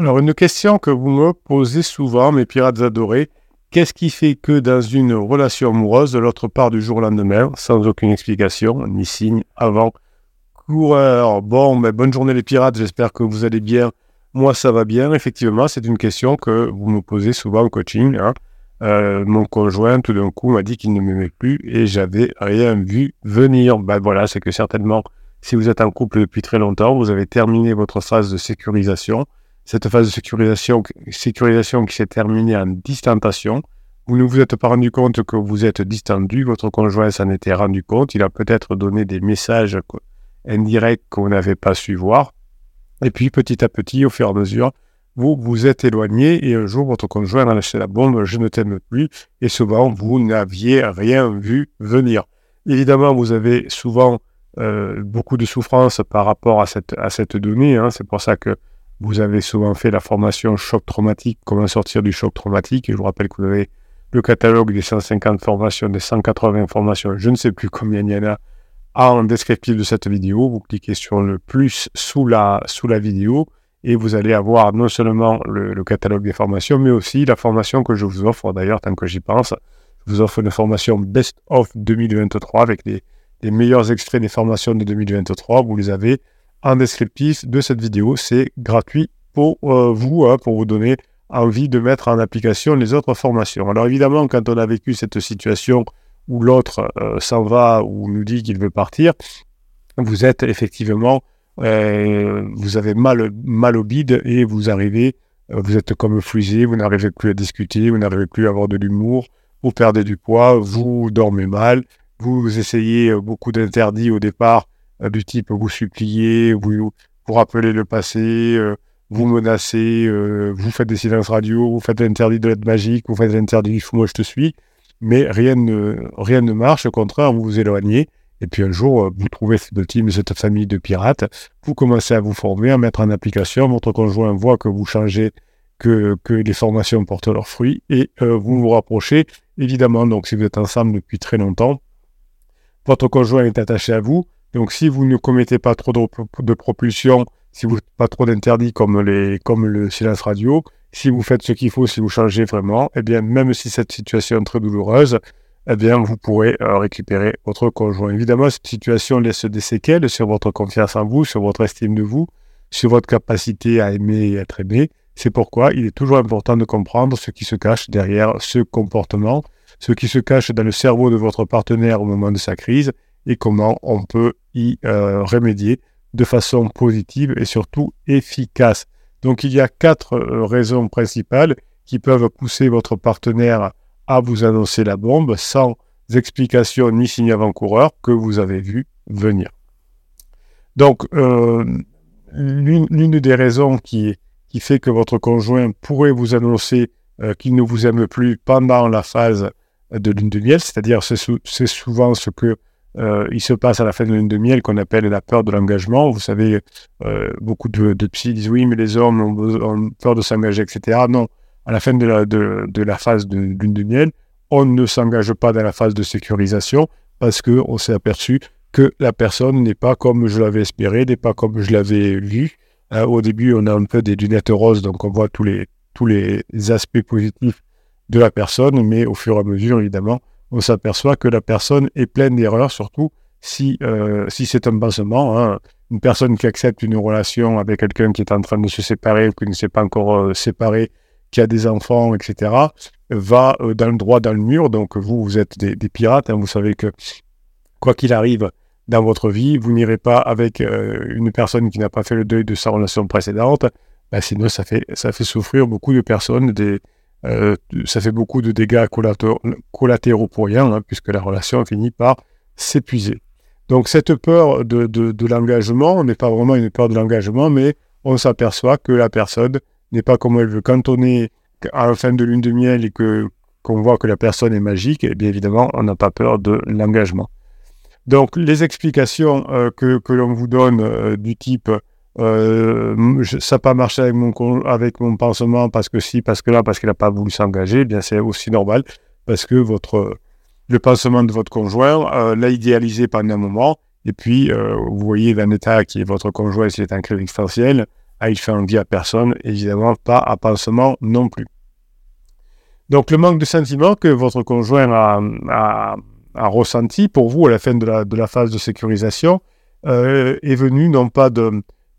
Alors, une question que vous me posez souvent, mes pirates adorés, qu'est-ce qui fait que dans une relation amoureuse, l'autre part du jour au lendemain, sans aucune explication, ni signe, avant, coureur, bon, mais bonne journée les pirates, j'espère que vous allez bien. Moi, ça va bien. Effectivement, c'est une question que vous me posez souvent au coaching. Hein. Euh, mon conjoint, tout d'un coup, m'a dit qu'il ne m'aimait plus et j'avais rien vu venir. Ben voilà, c'est que certainement, si vous êtes en couple depuis très longtemps, vous avez terminé votre phase de sécurisation cette phase de sécurisation, qui s'est terminée en distantation. Vous ne vous êtes pas rendu compte que vous êtes distendu, votre conjoint s'en était rendu compte, il a peut-être donné des messages indirects qu'on n'avait pas su voir. Et puis petit à petit, au fur et à mesure, vous vous êtes éloigné et un jour votre conjoint a lâché la bombe, je ne t'aime plus, et souvent vous n'aviez rien vu venir. Évidemment, vous avez souvent euh, beaucoup de souffrance par rapport à cette, à cette donnée, hein. c'est pour ça que vous avez souvent fait la formation choc traumatique, comment sortir du choc traumatique? Et je vous rappelle que vous avez le catalogue des 150 formations, des 180 formations, je ne sais plus combien il y en a, en descriptif de cette vidéo. Vous cliquez sur le plus sous la, sous la vidéo et vous allez avoir non seulement le, catalogue des formations, mais aussi la formation que je vous offre. D'ailleurs, tant que j'y pense, je vous offre une formation Best of 2023 avec les, les meilleurs extraits des formations de 2023. Vous les avez en descriptif de cette vidéo. C'est gratuit pour euh, vous, hein, pour vous donner envie de mettre en application les autres formations. Alors évidemment, quand on a vécu cette situation où l'autre euh, s'en va ou nous dit qu'il veut partir, vous êtes effectivement, euh, vous avez mal, mal au bide et vous arrivez, vous êtes comme frisé, vous n'arrivez plus à discuter, vous n'arrivez plus à avoir de l'humour, vous perdez du poids, vous dormez mal, vous essayez beaucoup d'interdits au départ du type vous suppliez, vous, vous rappelez le passé, euh, vous menacez, euh, vous faites des silences radio, vous faites l'interdit de l'aide magique, vous faites l'interdit moi je te suis, mais rien ne, rien ne marche, au contraire, vous vous éloignez. Et puis un jour, vous trouvez ce team, cette famille de pirates, vous commencez à vous former, à mettre en application, votre conjoint voit que vous changez, que, que les formations portent leurs fruits, et vous vous rapprochez, évidemment. Donc si vous êtes ensemble depuis très longtemps, votre conjoint est attaché à vous, donc, si vous ne commettez pas trop de, propulsion, si vous pas trop d'interdits comme, comme le silence radio, si vous faites ce qu'il faut, si vous changez vraiment, eh bien, même si cette situation est très douloureuse, eh bien, vous pourrez euh, récupérer votre conjoint. Évidemment, cette situation laisse des séquelles sur votre confiance en vous, sur votre estime de vous, sur votre capacité à aimer et être aimé. C'est pourquoi il est toujours important de comprendre ce qui se cache derrière ce comportement, ce qui se cache dans le cerveau de votre partenaire au moment de sa crise et comment on peut y euh, remédier de façon positive et surtout efficace. Donc il y a quatre euh, raisons principales qui peuvent pousser votre partenaire à vous annoncer la bombe sans explication ni signe avant-coureur que vous avez vu venir. Donc euh, l'une des raisons qui, qui fait que votre conjoint pourrait vous annoncer qu'il ne vous aime plus pendant la phase de lune de miel, c'est-à-dire c'est souvent ce que euh, il se passe à la fin de lune de miel qu'on appelle la peur de l'engagement. Vous savez, euh, beaucoup de, de psy disent oui, mais les hommes ont, peur de s'engager, etc. Non, à la fin de la, phase de lune de miel, on ne s'engage pas dans la phase de sécurisation parce qu'on s'est aperçu que la personne n'est pas comme je l'avais espéré, n'est pas comme je l'avais vu. Euh, au début, on a un peu des lunettes roses, donc on voit tous les aspects positifs de la personne, mais au fur et à mesure, évidemment, on s'aperçoit que la personne est pleine d'erreurs, surtout si, euh, c'est un basement. Hein. Une personne qui accepte une relation avec quelqu'un qui est en train de se séparer ou qui ne s'est pas encore euh, séparé, qui a des enfants, etc., va euh, dans le droit dans le mur. Donc vous, vous êtes des, pirates. Hein. Vous savez que quoi qu'il arrive dans votre vie, vous n'irez pas avec une personne qui n'a pas fait le deuil de sa relation précédente. Ben, sinon, ça fait, ça fait souffrir beaucoup de personnes, euh, ça fait beaucoup de dégâts collatéraux, pour rien, hein, puisque la relation finit par s'épuiser. Donc cette peur de, de, l'engagement n'est pas vraiment une peur de l'engagement, mais on s'aperçoit que la personne n'est pas comme elle veut. Quand on est à la fin de lune de miel et qu'on voit que la personne est magique, eh bien évidemment, on n'a pas peur de l'engagement. Donc les explications euh, que, que l'on vous donne euh, du type euh, ça n'a pas marché avec mon, avec mon pansement parce que si, parce que là, parce qu'il n'a pas voulu s'engager, bien c'est aussi normal parce que votre, le pansement de votre conjoint euh, l'a idéalisé pendant un moment. Et puis, euh, vous voyez l'état qui est votre conjoint, s'il est un crédit extensiel, ah, il fait envie à personne, évidemment pas à pansement non plus. Donc le manque de sentiment que votre conjoint a, ressenti pour vous à la fin de la, phase de sécurisation est venu non pas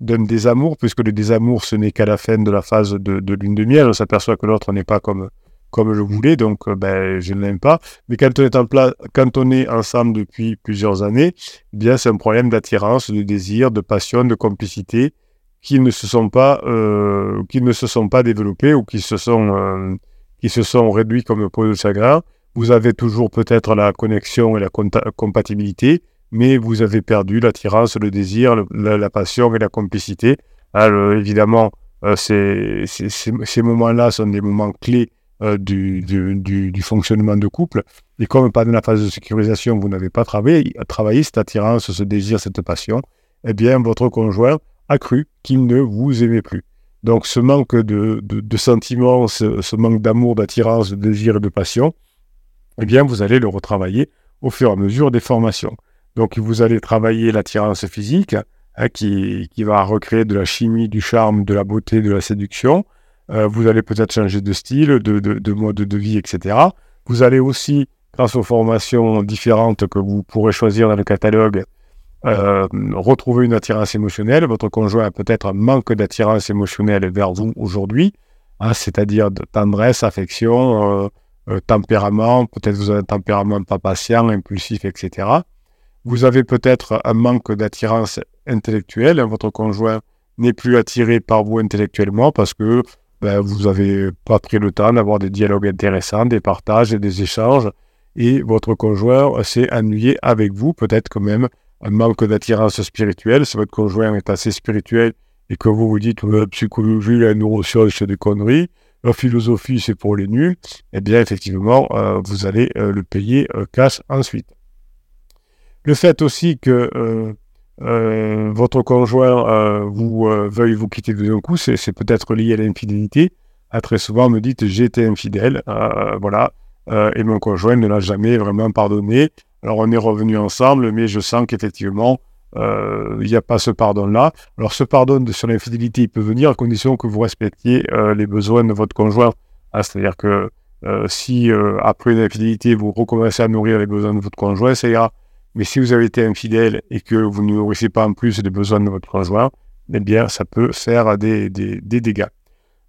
d'un désamour, puisque le désamour ce n'est qu'à la fin de la phase de, lune de miel, on s'aperçoit que l'autre n'est pas comme, comme je voulais, donc euh, ben, je ne l'aime pas. Mais quand on est en place, quand on est ensemble depuis plusieurs années, eh bien c'est un problème d'attirance, de désir, de passion, de complicité qui ne se sont pas, euh, qui ne se sont pas développés ou qui se sont, euh, qui se sont réduits comme peau de chagrin. Vous avez toujours peut-être la connexion et la compatibilité, mais vous avez perdu l'attirance, le désir, la, passion et la complicité. Alors, évidemment, euh, ces, moments-là sont des moments clés du, du, fonctionnement de couple. Et comme pendant la phase de sécurisation, vous n'avez pas travaillé, travaillé cette attirance, ce désir, cette passion, eh bien, votre conjoint a cru qu'il ne vous aimait plus. Donc ce manque de, sentiments, ce, manque d'amour, d'attirance, de désir et de passion, eh bien vous allez le retravailler au fur et à mesure des formations. Donc vous allez travailler l'attirance physique, hein, qui, qui, va recréer de la chimie, du charme, de la beauté, de la séduction. Euh, vous allez peut-être changer de style, de, de, mode de vie, etc. Vous allez aussi, grâce aux formations différentes que vous pourrez choisir dans le catalogue, euh, retrouver une attirance émotionnelle. Votre conjoint a peut-être un manque d'attirance émotionnelle vers vous aujourd'hui, hein, c'est-à-dire de tendresse, affection, euh, tempérament. Peut-être vous avez un tempérament pas patient, impulsif, etc. Vous avez peut-être un manque d'attirance intellectuelle. Votre conjoint n'est plus attiré par vous intellectuellement parce que ben, vous n'avez pas pris le temps d'avoir des dialogues intéressants, des partages et des échanges. Et votre conjoint s'est ennuyé avec vous, peut-être quand même un manque d'attirance spirituelle, si votre conjoint est assez spirituel et que vous vous dites la psychologie, la neuroscience, c'est des conneries, la philosophie, c'est pour les nuls, eh bien, effectivement, euh, vous allez euh, le payer euh, cash ensuite. Le fait aussi que votre conjoint vous veuille vous quitter d'un coup, c'est peut-être lié à l'infidélité. Très souvent, me dites j'ai été infidèle, voilà, et mon conjoint ne l'a jamais vraiment pardonné. Alors on est revenu ensemble, mais je sens qu'effectivement, euh, il n'y a pas ce pardon-là. Alors ce pardon de, sur l'infidélité, peut venir à condition que vous respectiez euh, les besoins de votre conjoint. Ah, c'est-à-dire que euh, si après une infidélité, vous recommencez à nourrir les besoins de votre conjoint, ça ira. Mais si vous avez été infidèle et que vous ne nourrissez pas en plus les besoins de votre conjoint, eh bien, ça peut faire des, dégâts.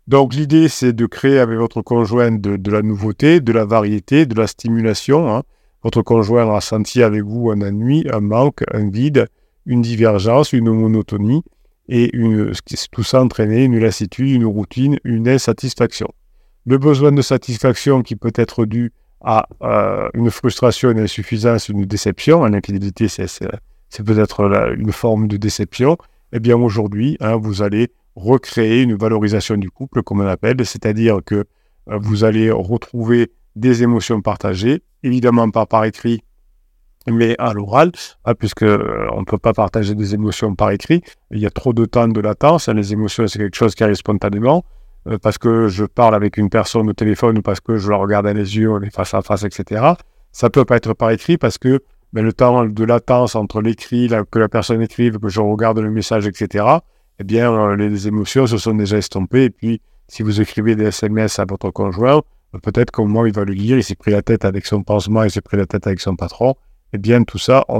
Donc l'idée, c'est de créer avec votre conjoint de, la nouveauté, de la variété, de la stimulation. Hein votre conjoint a senti avec vous un ennui, un manque, un vide, une divergence, une monotonie, et tout ça entraîné une lassitude, une routine, une insatisfaction. Le besoin de satisfaction qui peut être dû à euh, une frustration, une insuffisance, une déception, l'infidélité, c'est peut-être une forme de déception, eh bien aujourd'hui, hein, vous allez recréer une valorisation du couple, comme on appelle, c'est-à-dire que euh, vous allez retrouver des émotions partagées, évidemment pas par écrit, mais à l'oral, hein, puisque euh, on ne peut pas partager des émotions par écrit. Il y a trop de temps de latence. Hein, les émotions, c'est quelque chose qui arrive spontanément. Euh, parce que je parle avec une personne au téléphone ou parce que je la regarde dans les yeux, on est face à face, etc. Ça peut pas être par écrit parce que ben, le temps de latence entre l'écrit, que la personne écrive, que je regarde le message, etc., eh bien, euh, les émotions se sont déjà estompées. Et puis, si vous écrivez des SMS à votre conjoint, peut-être qu'au moment il va le lire, il s'est pris la tête avec son pansement, il s'est pris la tête avec son patron, eh bien tout ça, euh,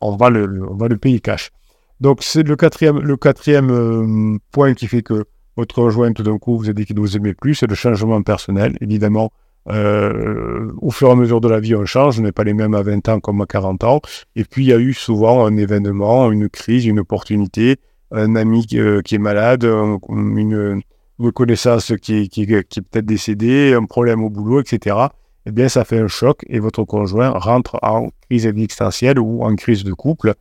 on va, le, on va le payer cash. Donc c'est le quatrième, le quatrième euh, point qui fait que votre conjoint, tout d'un coup, vous a dit qu'il ne vous aimait plus, c'est le changement personnel. Évidemment, euh, au fur et à mesure de la vie, on change, on n'est pas les mêmes à 20 ans comme à 40 ans. Et puis, il y a eu souvent un événement, une crise, une opportunité, un ami qui est malade, une, connaissance qui, qui est peut-être décédée, un problème au boulot, etc., eh bien, ça fait un choc et votre conjoint rentre en crise existentielle ou en crise de couple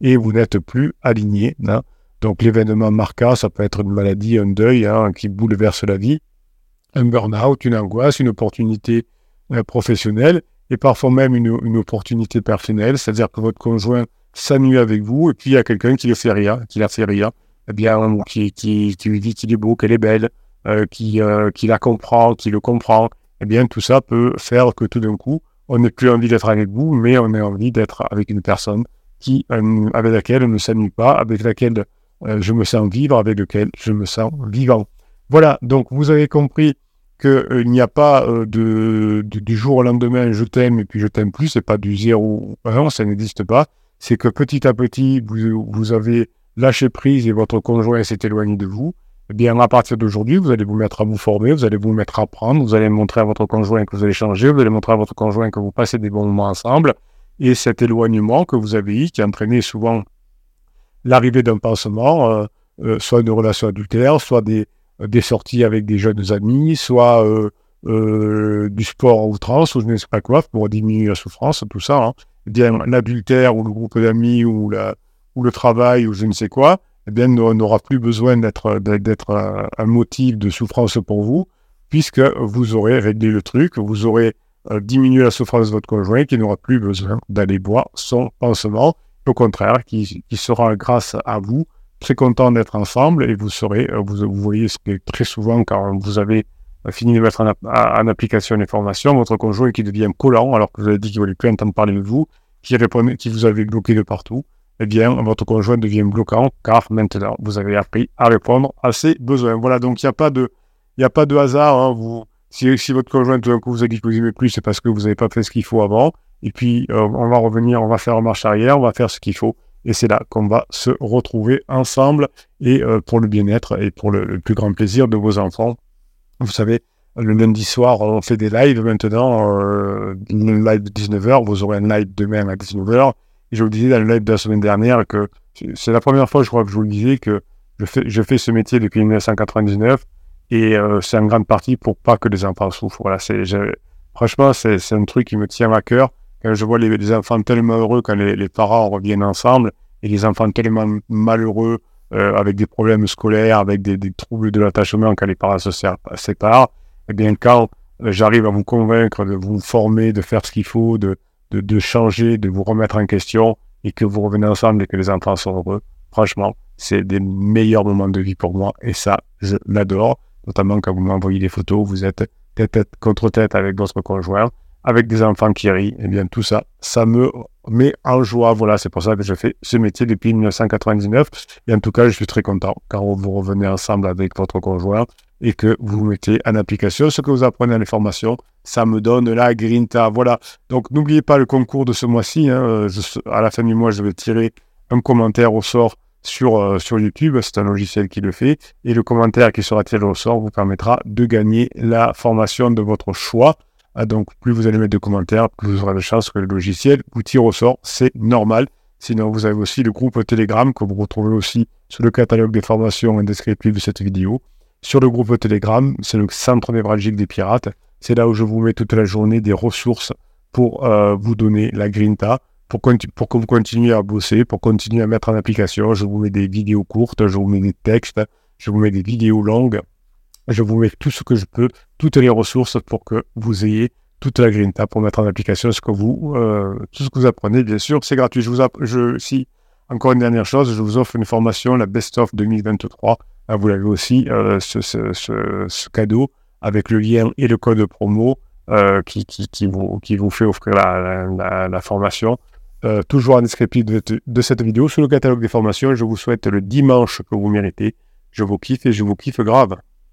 et vous n'êtes plus aligné. Hein. Donc, l'événement marquant, ça peut être une maladie, un deuil hein, qui bouleverse la vie, un burn-out, une angoisse, une opportunité euh, professionnelle et parfois même une, opportunité personnelle, c'est-à-dire que votre conjoint s'ennuie avec vous et puis il y a quelqu'un qui ne fait rien, qui la fait rien eh bien, qui, lui dit qu'il est beau, qu'elle est belle, euh, qui, euh, qui la comprend, qui le comprend, eh bien, tout ça peut faire que tout d'un coup, on n'a plus envie d'être avec vous, mais on a envie d'être avec une personne qui, euh, avec laquelle on ne s'amuse pas, avec laquelle euh, je me sens vivre, avec lequel je me sens vivant. Voilà, donc vous avez compris qu'il euh, n'y a pas de, du jour au lendemain, je t'aime et puis je t'aime plus, c'est pas du zéro ou ça n'existe pas. C'est que petit à petit, vous, vous avez lâché prise et votre conjoint s'est éloigné de vous eh bien, à partir d'aujourd'hui, vous allez vous mettre à vous former, vous allez vous mettre à apprendre, vous allez montrer à votre conjoint que vous allez changer, vous allez montrer à votre conjoint que vous passez des bons moments ensemble. Et cet éloignement que vous avez eu, qui a entraîné souvent l'arrivée d'un pansement, euh, euh, soit une relation adultère, soit des, des sorties avec des jeunes amis, soit euh, du sport à outrance, ou je ne sais pas quoi, pour diminuer la souffrance, tout ça. Hein. Eh bien, l'adultère ou le groupe d'amis ou, ou le travail ou je ne sais quoi, eh bien, n'aura plus besoin d'être, d'être un, motif de souffrance pour vous, puisque vous aurez réglé le truc, vous aurez euh, diminué la souffrance de votre conjoint, qui n'aura plus besoin d'aller boire son pansement, au contraire, qui, sera grâce à vous très content d'être ensemble, et vous serez, euh, vous, voyez ce qui est très souvent quand vous avez fini de mettre en, application les formations, votre conjoint qui devient collant, alors que vous avez dit qu'il ne voulait plus entendre parler de vous, qui, qui vous avait bloqué de partout, eh bien, votre conjoint devient bloquant car maintenant, vous avez appris à répondre à ses besoins. Voilà, donc il n'y a, pas de, a pas de hasard. Hein, vous, si, votre conjoint tout d'un coup vous a dit que vous n'aimez plus, c'est parce que vous n'avez pas fait ce qu'il faut avant. Et puis, euh, on va revenir, on va faire marche arrière, on va faire ce qu'il faut. Et c'est là qu'on va se retrouver ensemble et euh, pour le bien-être et pour le, plus grand plaisir de vos enfants. Vous savez, le lundi soir, on fait des lives maintenant, euh, le live de 19h, vous aurez un live demain à 19h je vous disais dans le live de la semaine dernière que c'est la première fois, je crois, que je vous le disais, que je fais, je fais ce métier depuis 1999 et euh, c'est en grande partie pour pas que les enfants souffrent. Voilà, c'est, franchement, c'est, un truc qui me tient à cœur. Quand je vois les, enfants tellement heureux quand les, parents reviennent ensemble et les enfants tellement malheureux euh, avec des problèmes scolaires, avec des, troubles de l'attachement quand les parents se séparent, eh bien, quand euh, j'arrive à vous convaincre de vous former, de faire ce qu'il faut, de, de, changer, de vous remettre en question et que vous revenez ensemble et que les enfants sont heureux, franchement, c'est des meilleurs moments de vie pour moi et ça, je l'adore. Notamment quand vous m'envoyez des photos, vous êtes tête, contre tête avec votre conjoint, avec des enfants qui rient, et eh bien tout ça, ça me met en joie. Voilà, c'est pour ça que je fais ce métier depuis 1999. Et en tout cas, je suis très content quand vous revenez ensemble avec votre conjoint et que vous mettez en application ce que vous apprenez à les formations. Ça me donne la grinta. Voilà. Donc, n'oubliez pas le concours de ce mois-ci. Hein. à la fin du mois, je vais tirer un commentaire au sort sur, euh, sur YouTube. C'est un logiciel qui le fait. Et le commentaire qui sera tiré au sort vous permettra de gagner la formation de votre choix. Ah, donc, plus vous allez mettre de commentaires, plus vous aurez de chances que le logiciel vous tire au sort. C'est normal. Sinon, vous avez aussi le groupe Telegram que vous retrouvez aussi sur le catalogue des formations et descriptif de cette vidéo sur le groupe Telegram. C'est le centre névralgique des pirates. C'est là où je vous mets toute la journée des ressources pour euh, vous donner la grinta, pour, que vous continuiez à bosser, pour continuer à mettre en application. Je vous mets des vidéos courtes, je vous mets des textes, je vous mets des vidéos longues. Je vous mets tout ce que je peux, toutes les ressources pour que vous ayez toute la grinta pour mettre en application ce que vous, euh, tout ce que vous apprenez. Bien sûr, c'est gratuit. Je vous je, si, encore une dernière chose, je vous offre une formation, la Best of 2023 ah, vous avez aussi euh, ce, cadeau avec le lien et le code promo euh, qui, qui, vous, qui vous fait offrir la, formation. Euh, toujours en descriptif de, cette vidéo sur le catalogue des formations. Je vous souhaite le dimanche que vous méritez. Je vous kiffe et je vous kiffe grave.